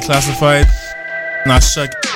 Classified. Not Chuck.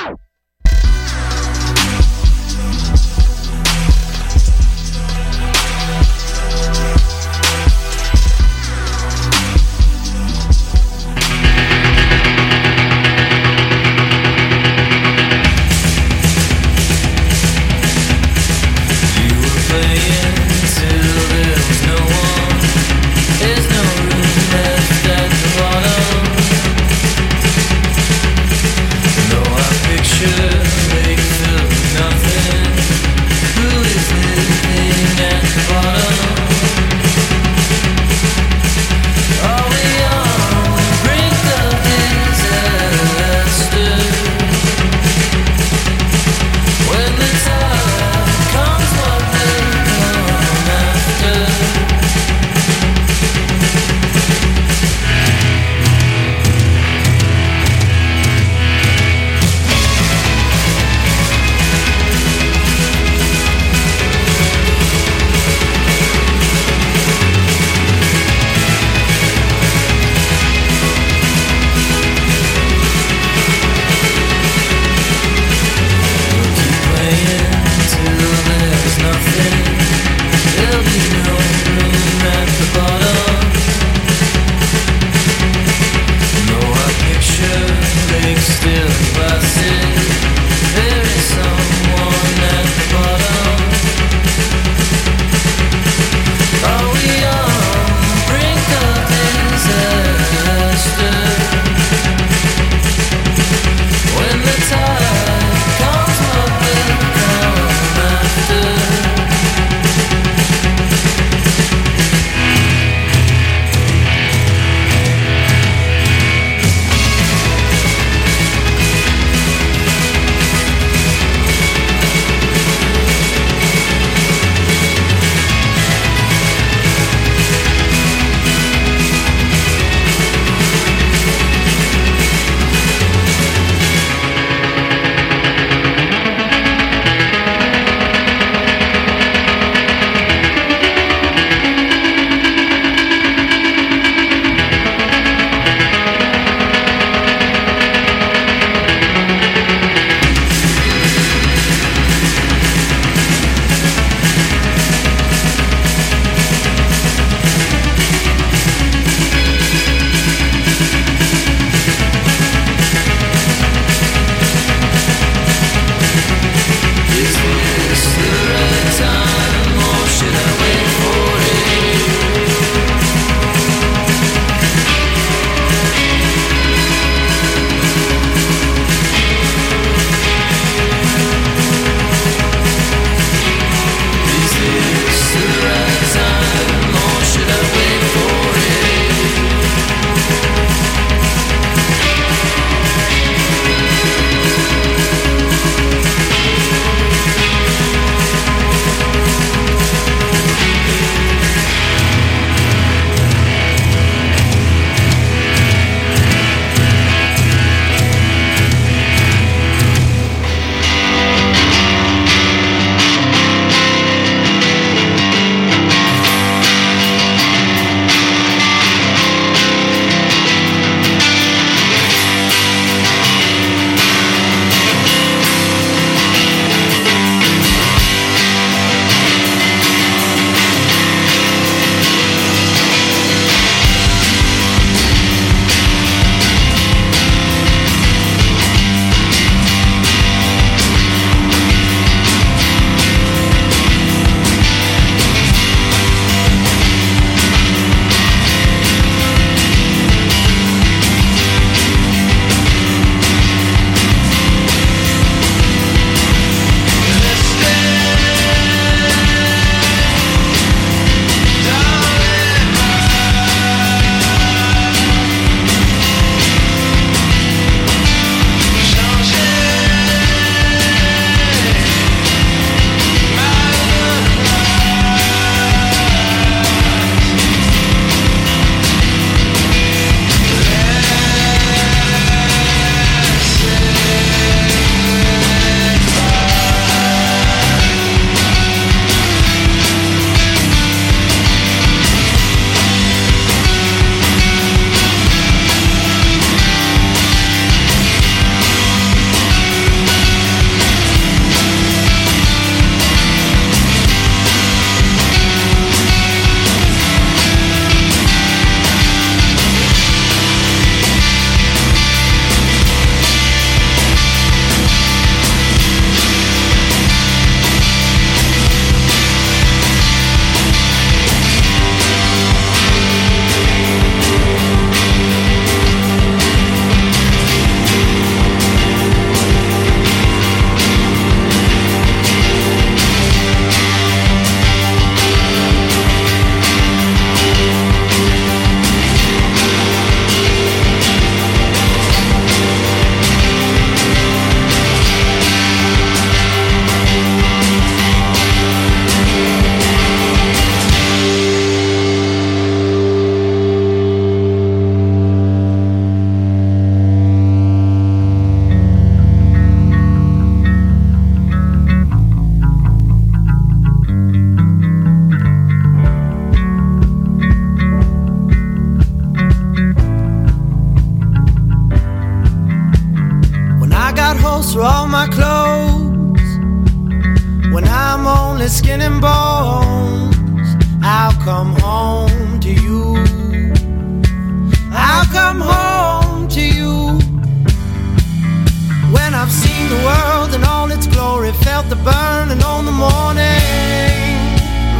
felt the burning on the morning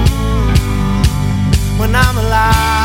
mm, when I'm alive.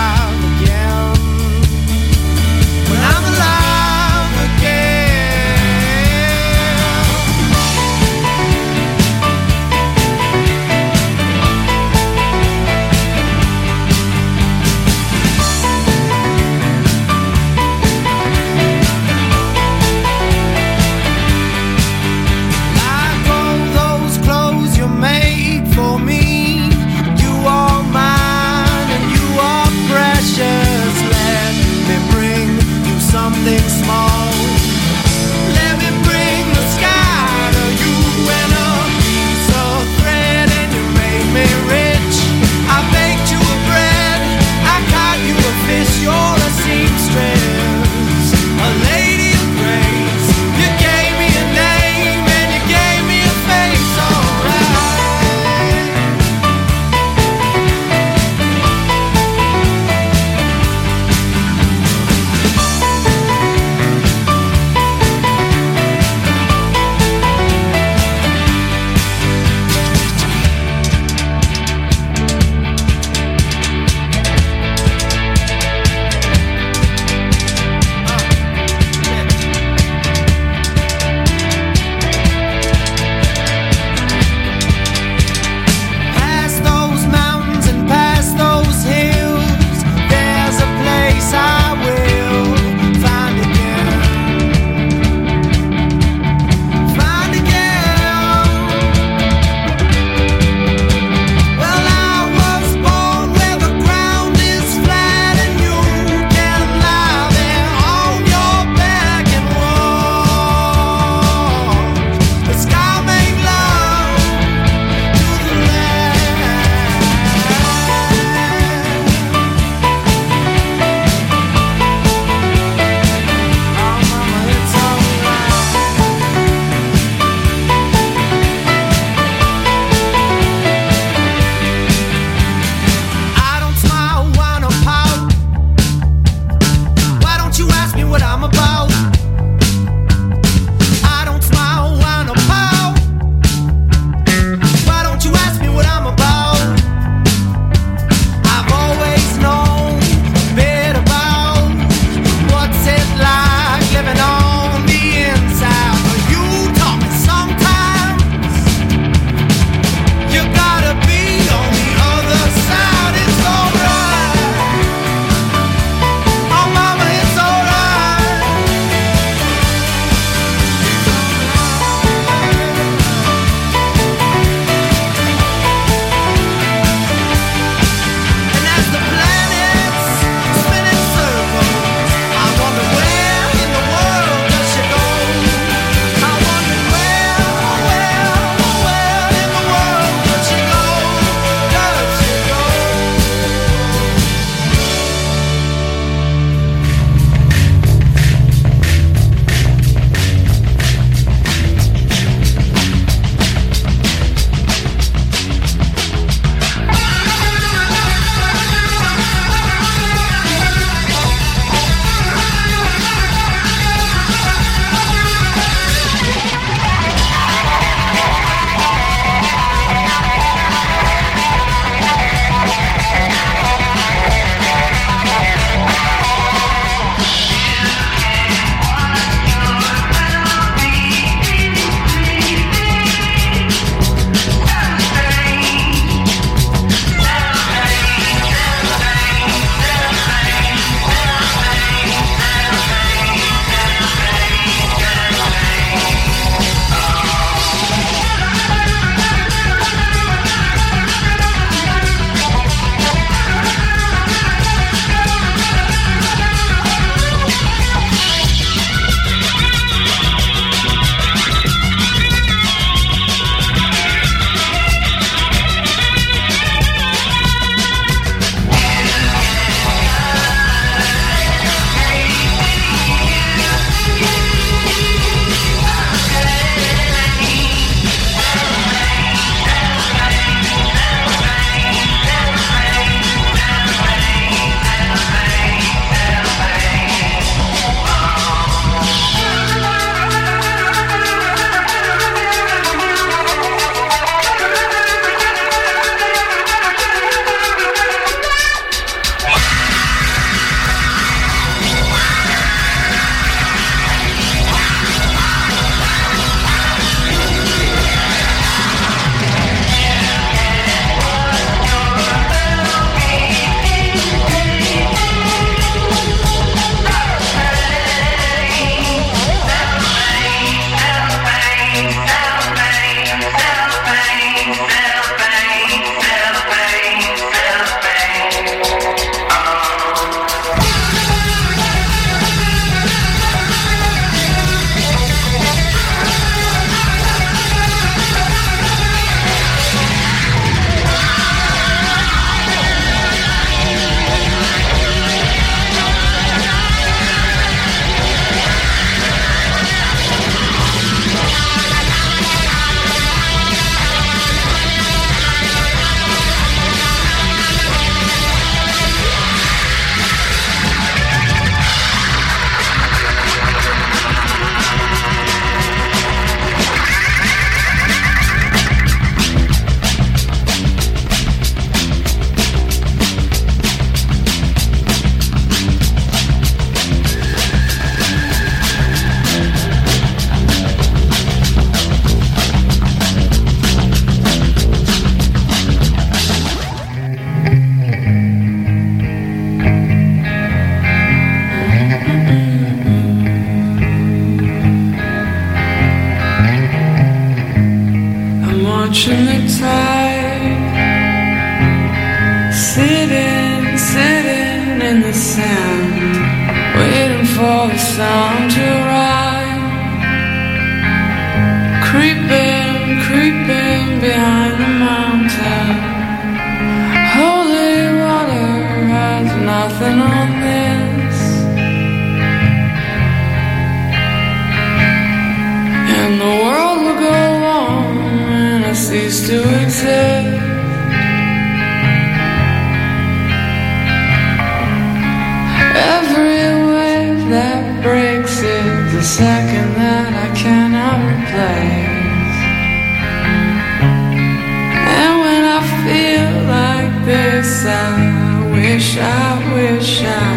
wish, I wish I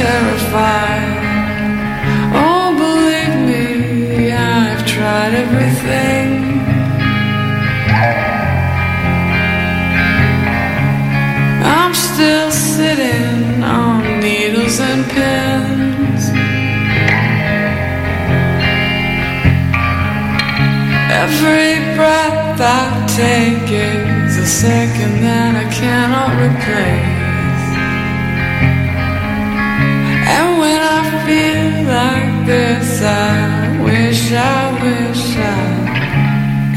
terrified. Oh, believe me, I've tried everything. I'm still sitting on needles and pins. Every breath I take is a second that I cannot replace. feel like this. I wish, I wish I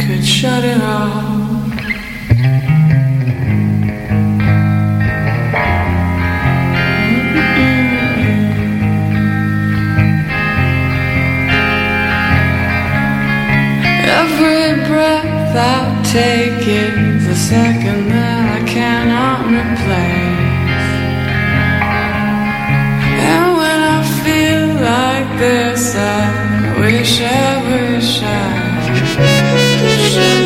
could shut it off. Every breath I take it, the second that I cannot replace. this. I wish, I wish, I wish.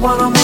one I'm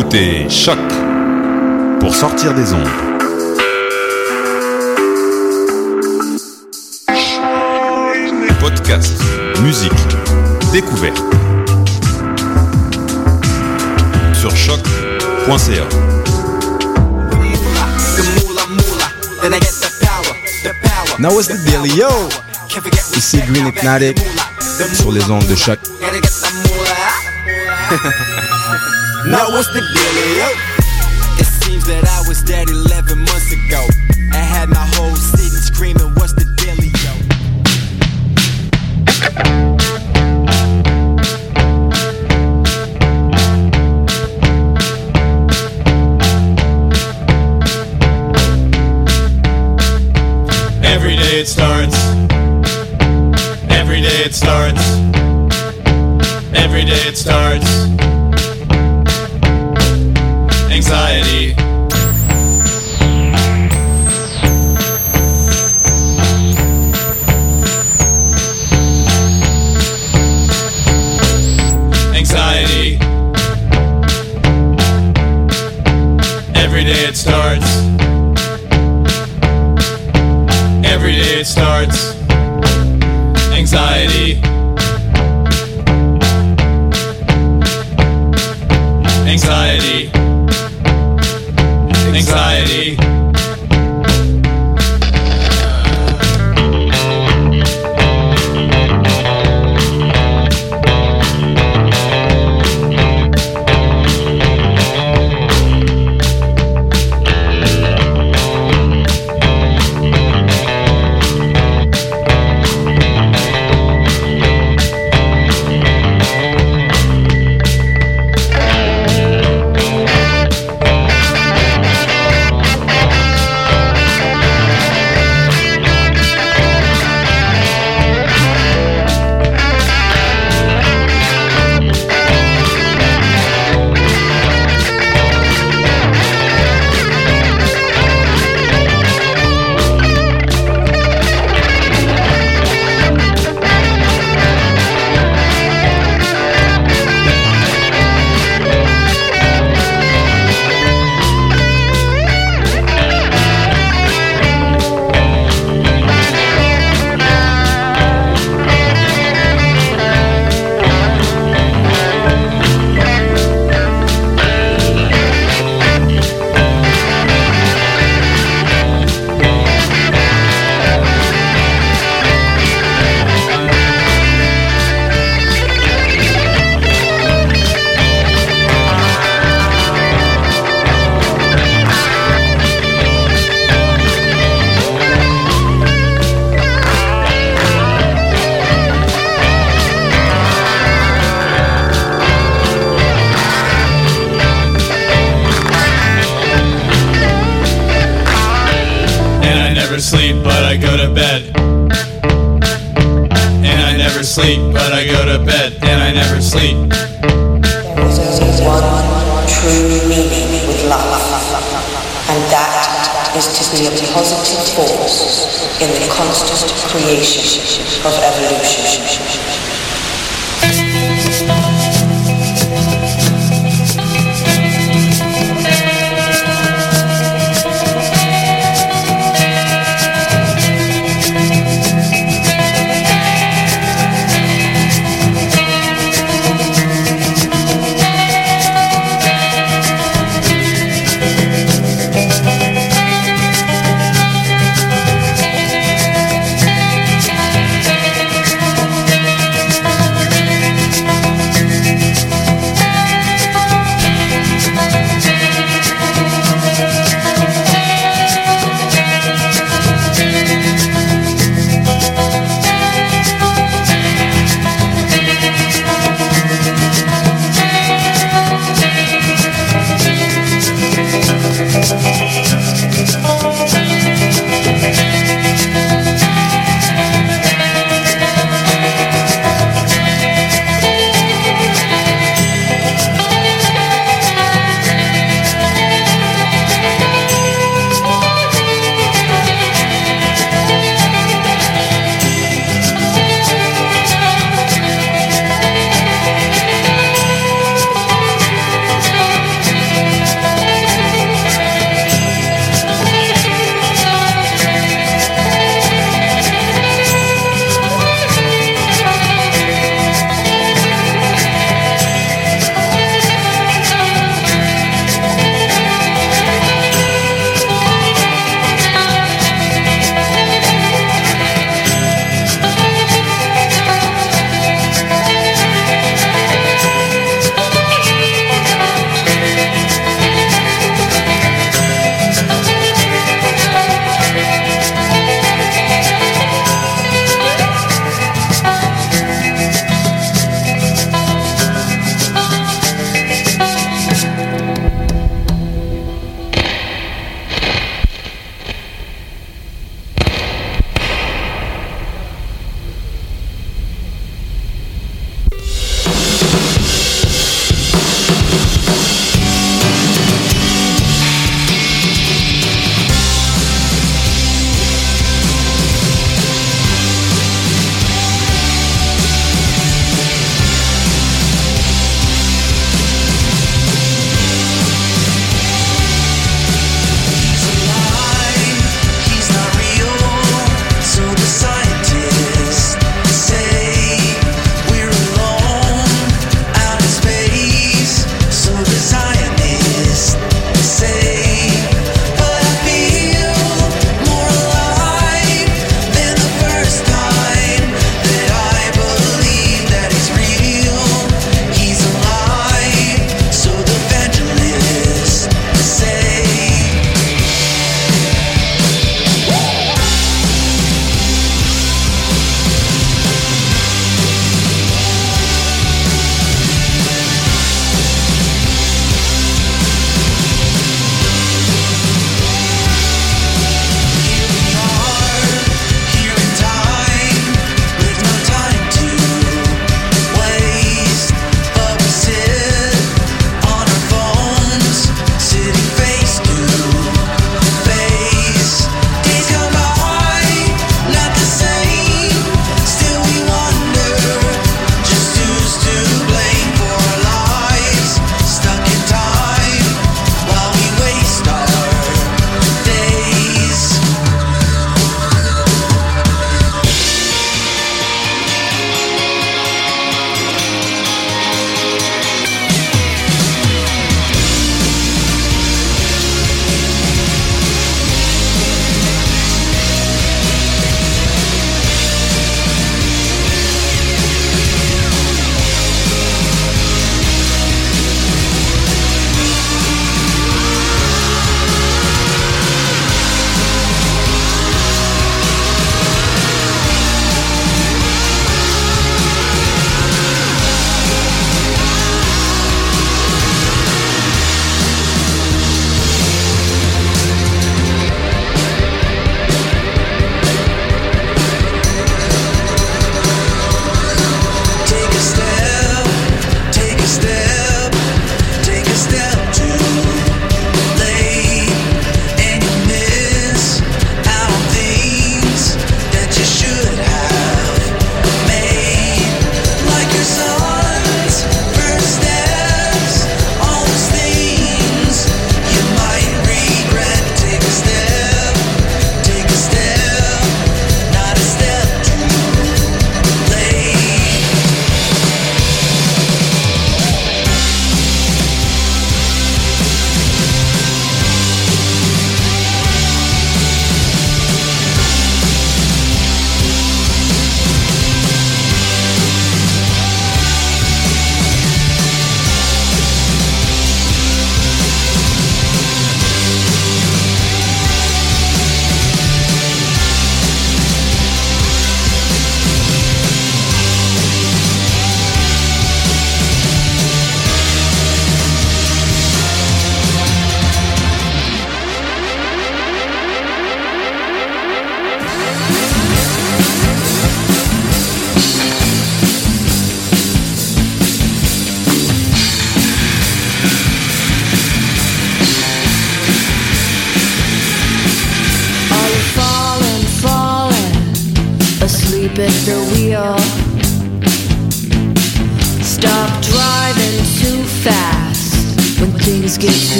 écoutez Choc pour sortir des ondes. Podcast, musique, découverte. Sur choc.ca. Now what's the deal, yo? Ici Green Hypnotic sur les ondes de choc. Now what's the dealio?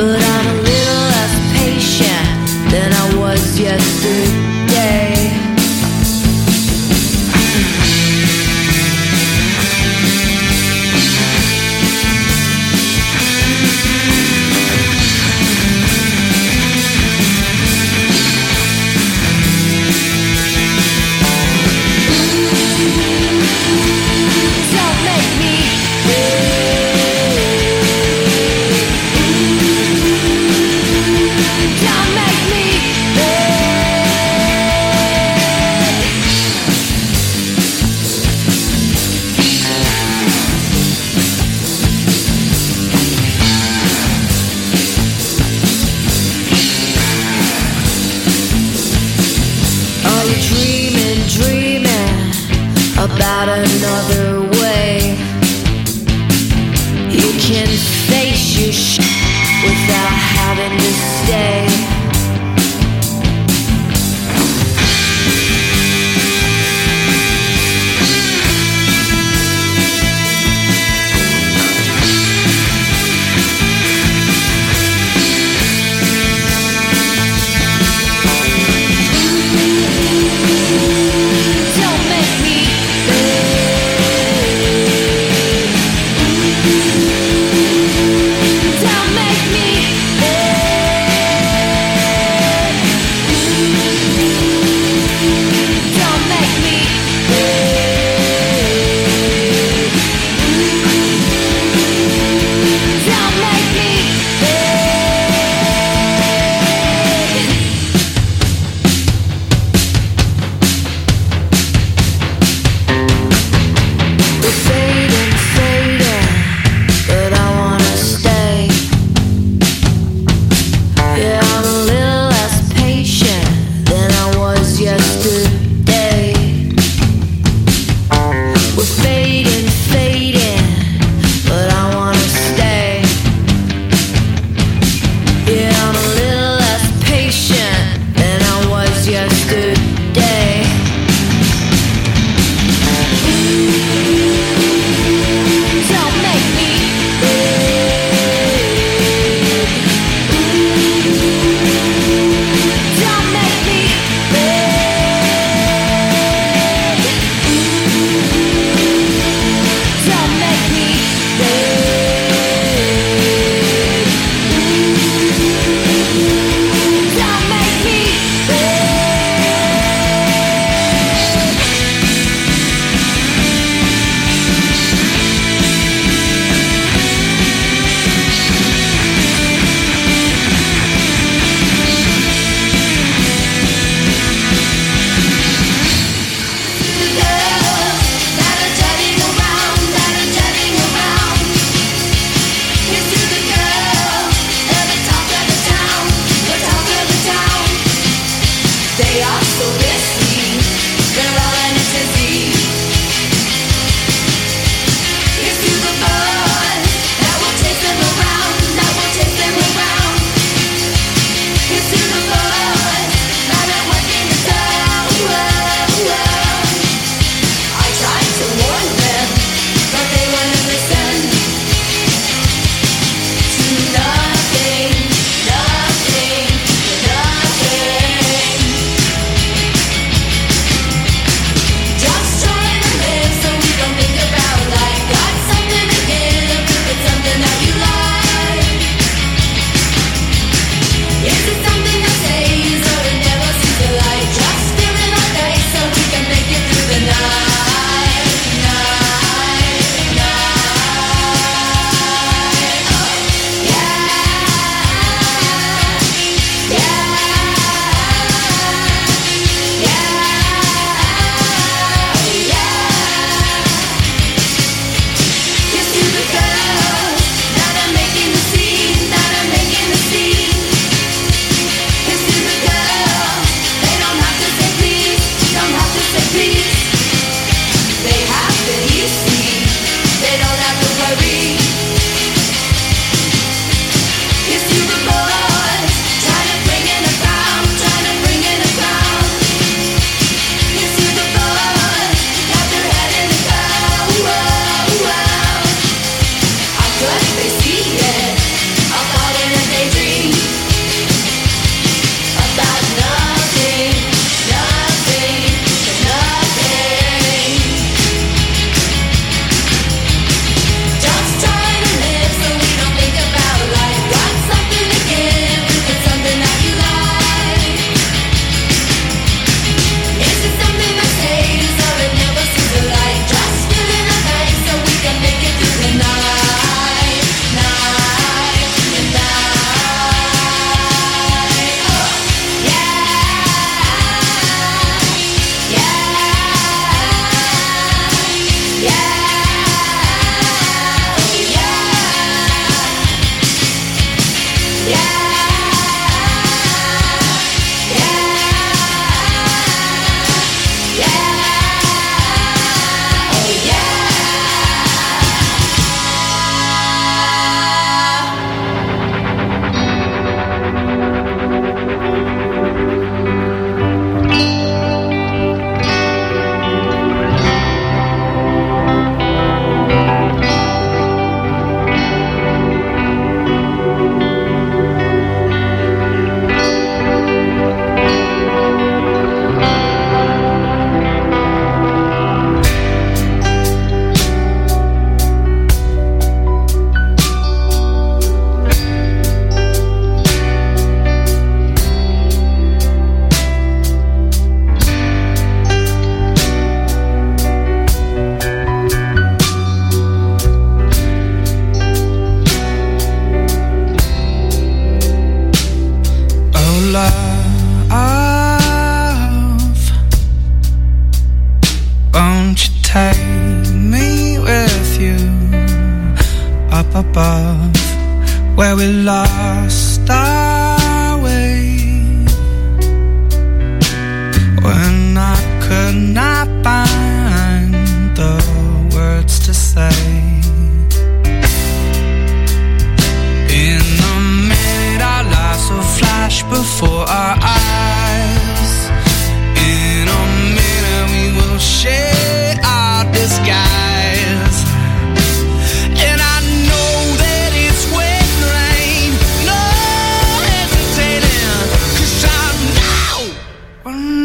But I'm a little less patient than I was yesterday.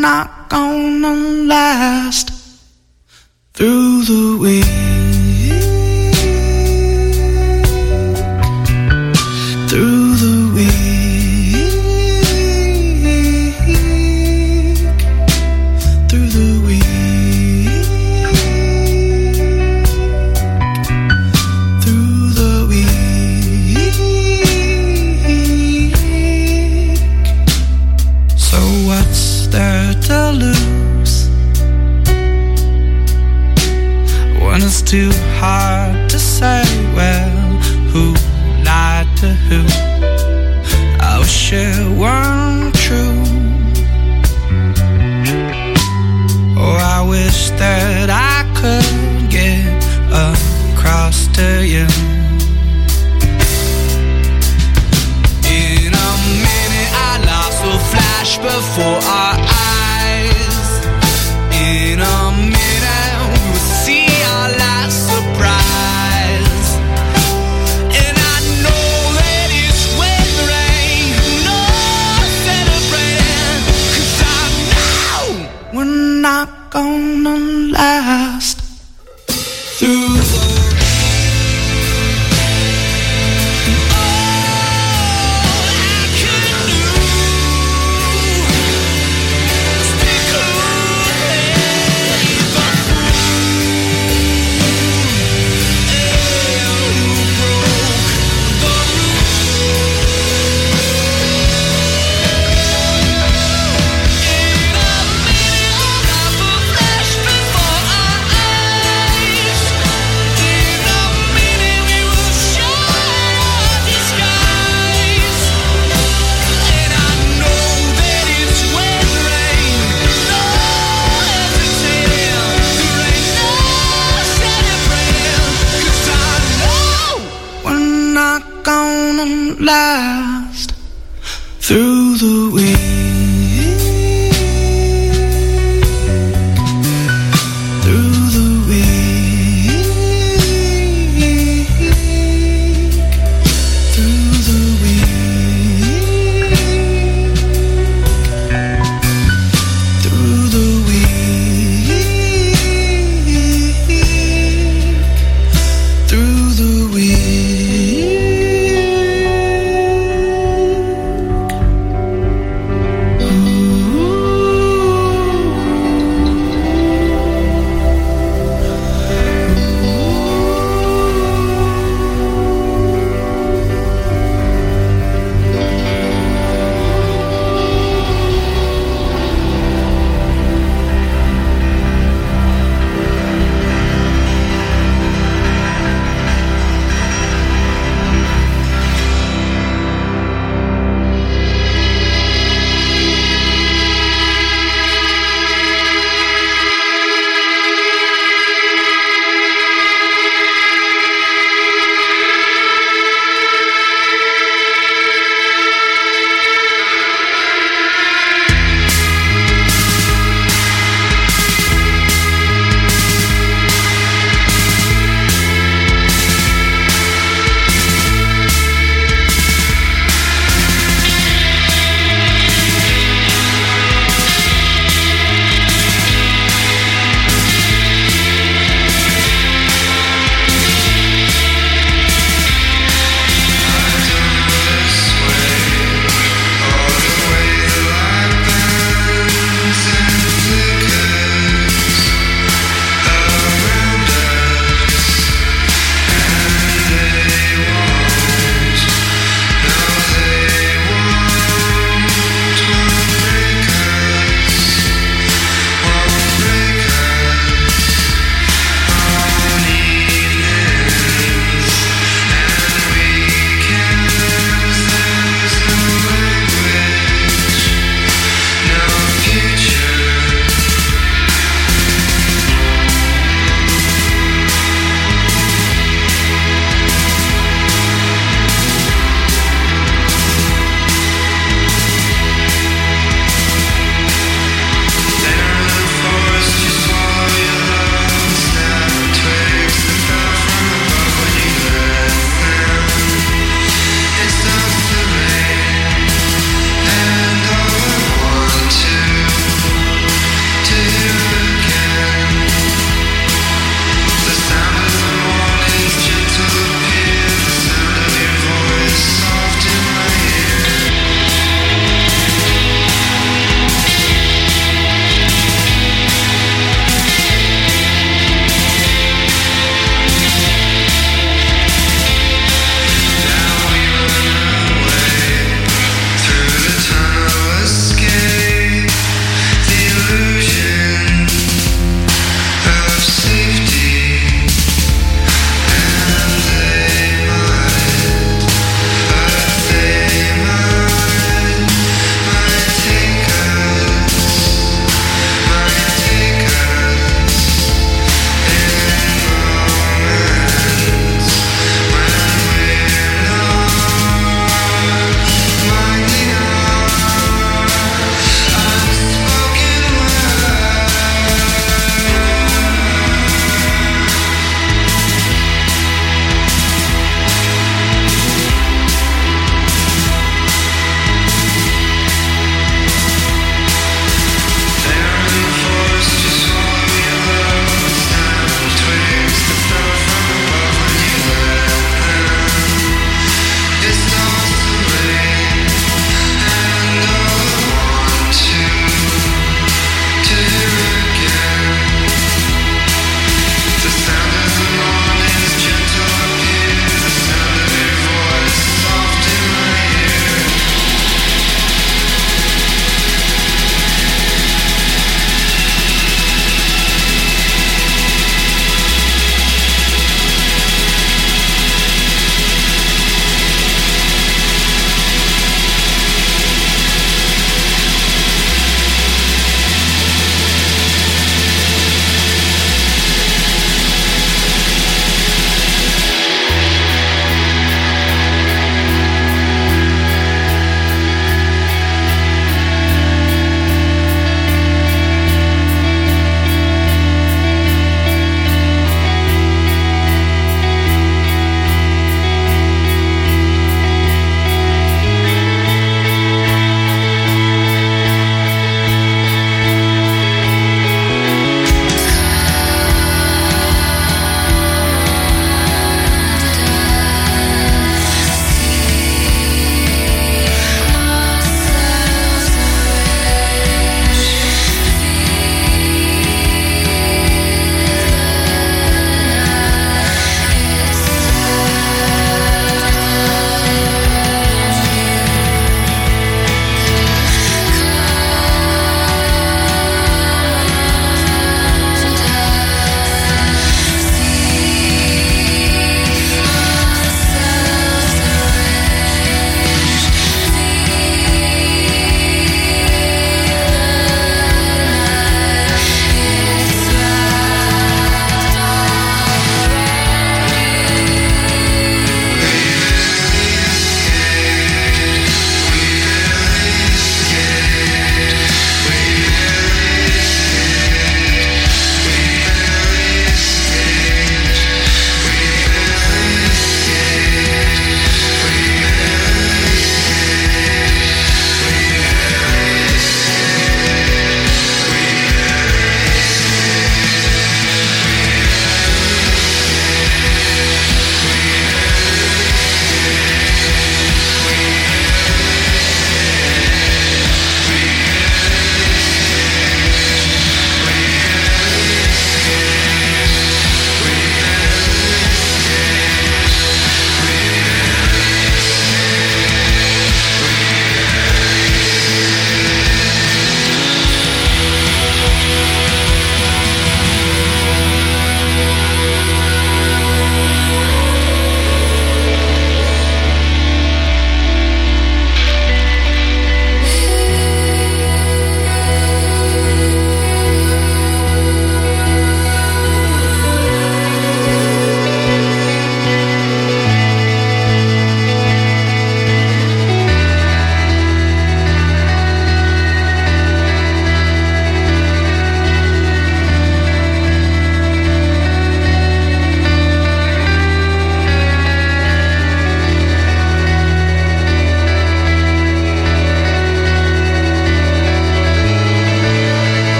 Not gonna last through the week.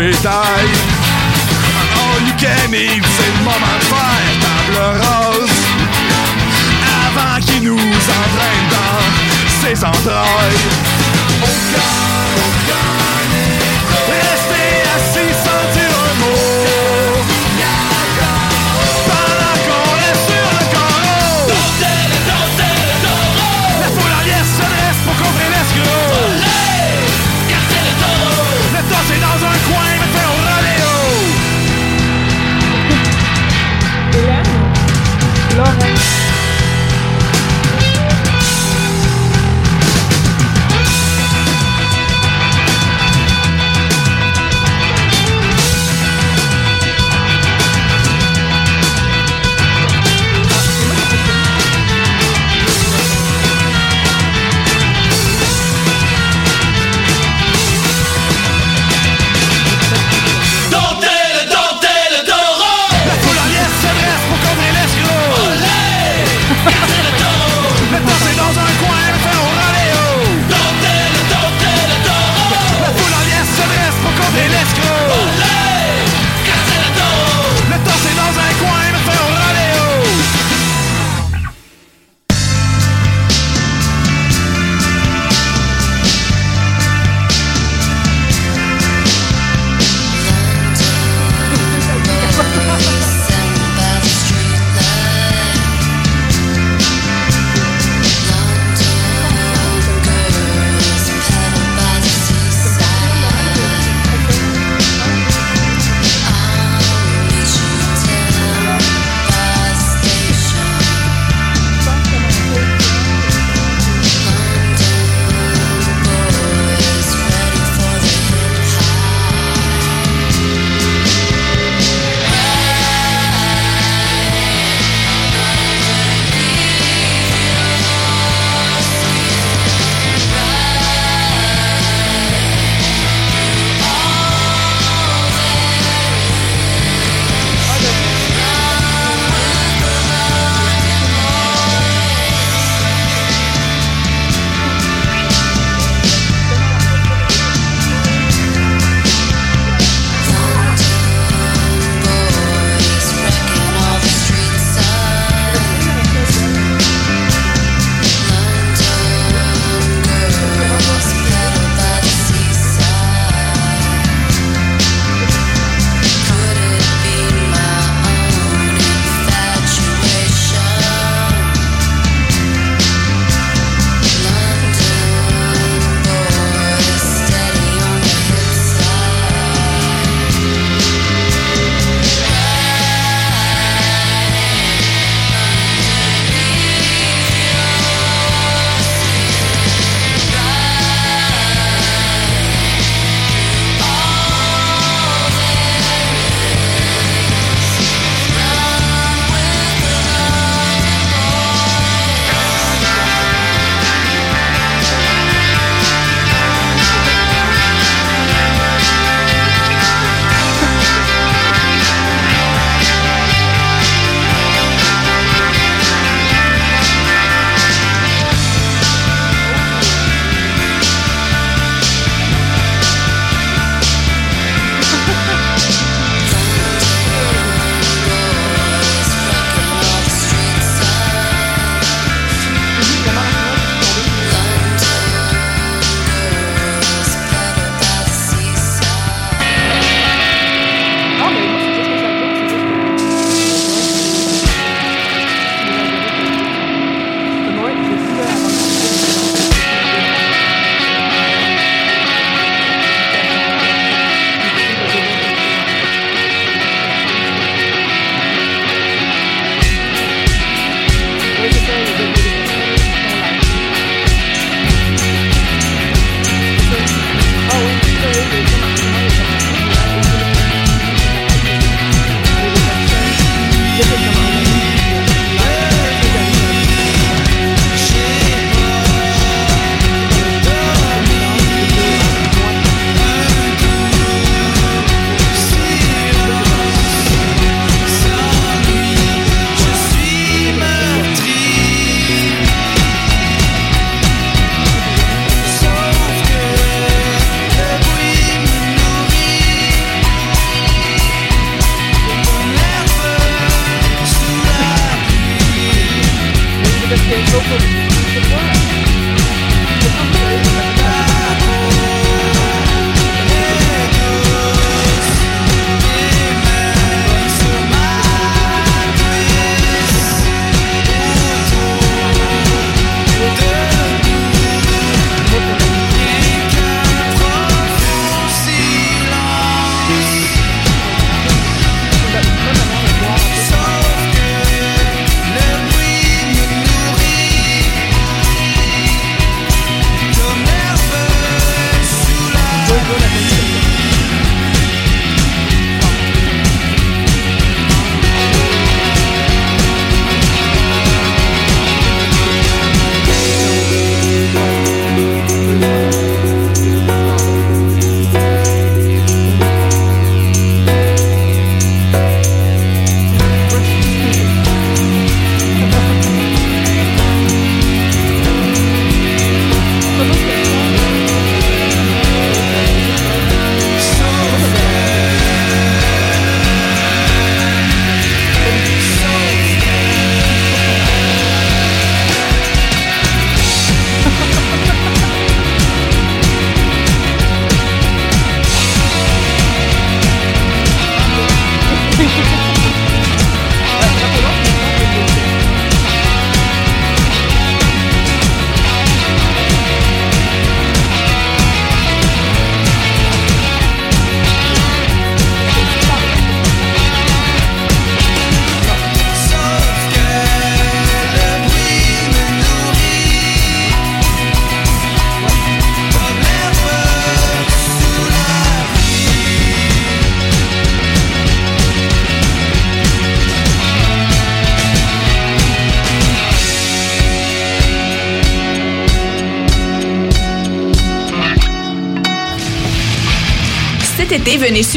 bétail. All you can eat, c'est le moment de faire table rose. Avant qu'il nous entraîne dans ses entrailles. Au cœur.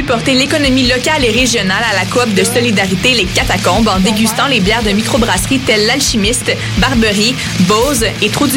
Supporter l'économie locale et régionale à la coop de solidarité Les Catacombes en dégustant les bières de microbrasserie telles l'Alchimiste, Barberie, Bose et Trou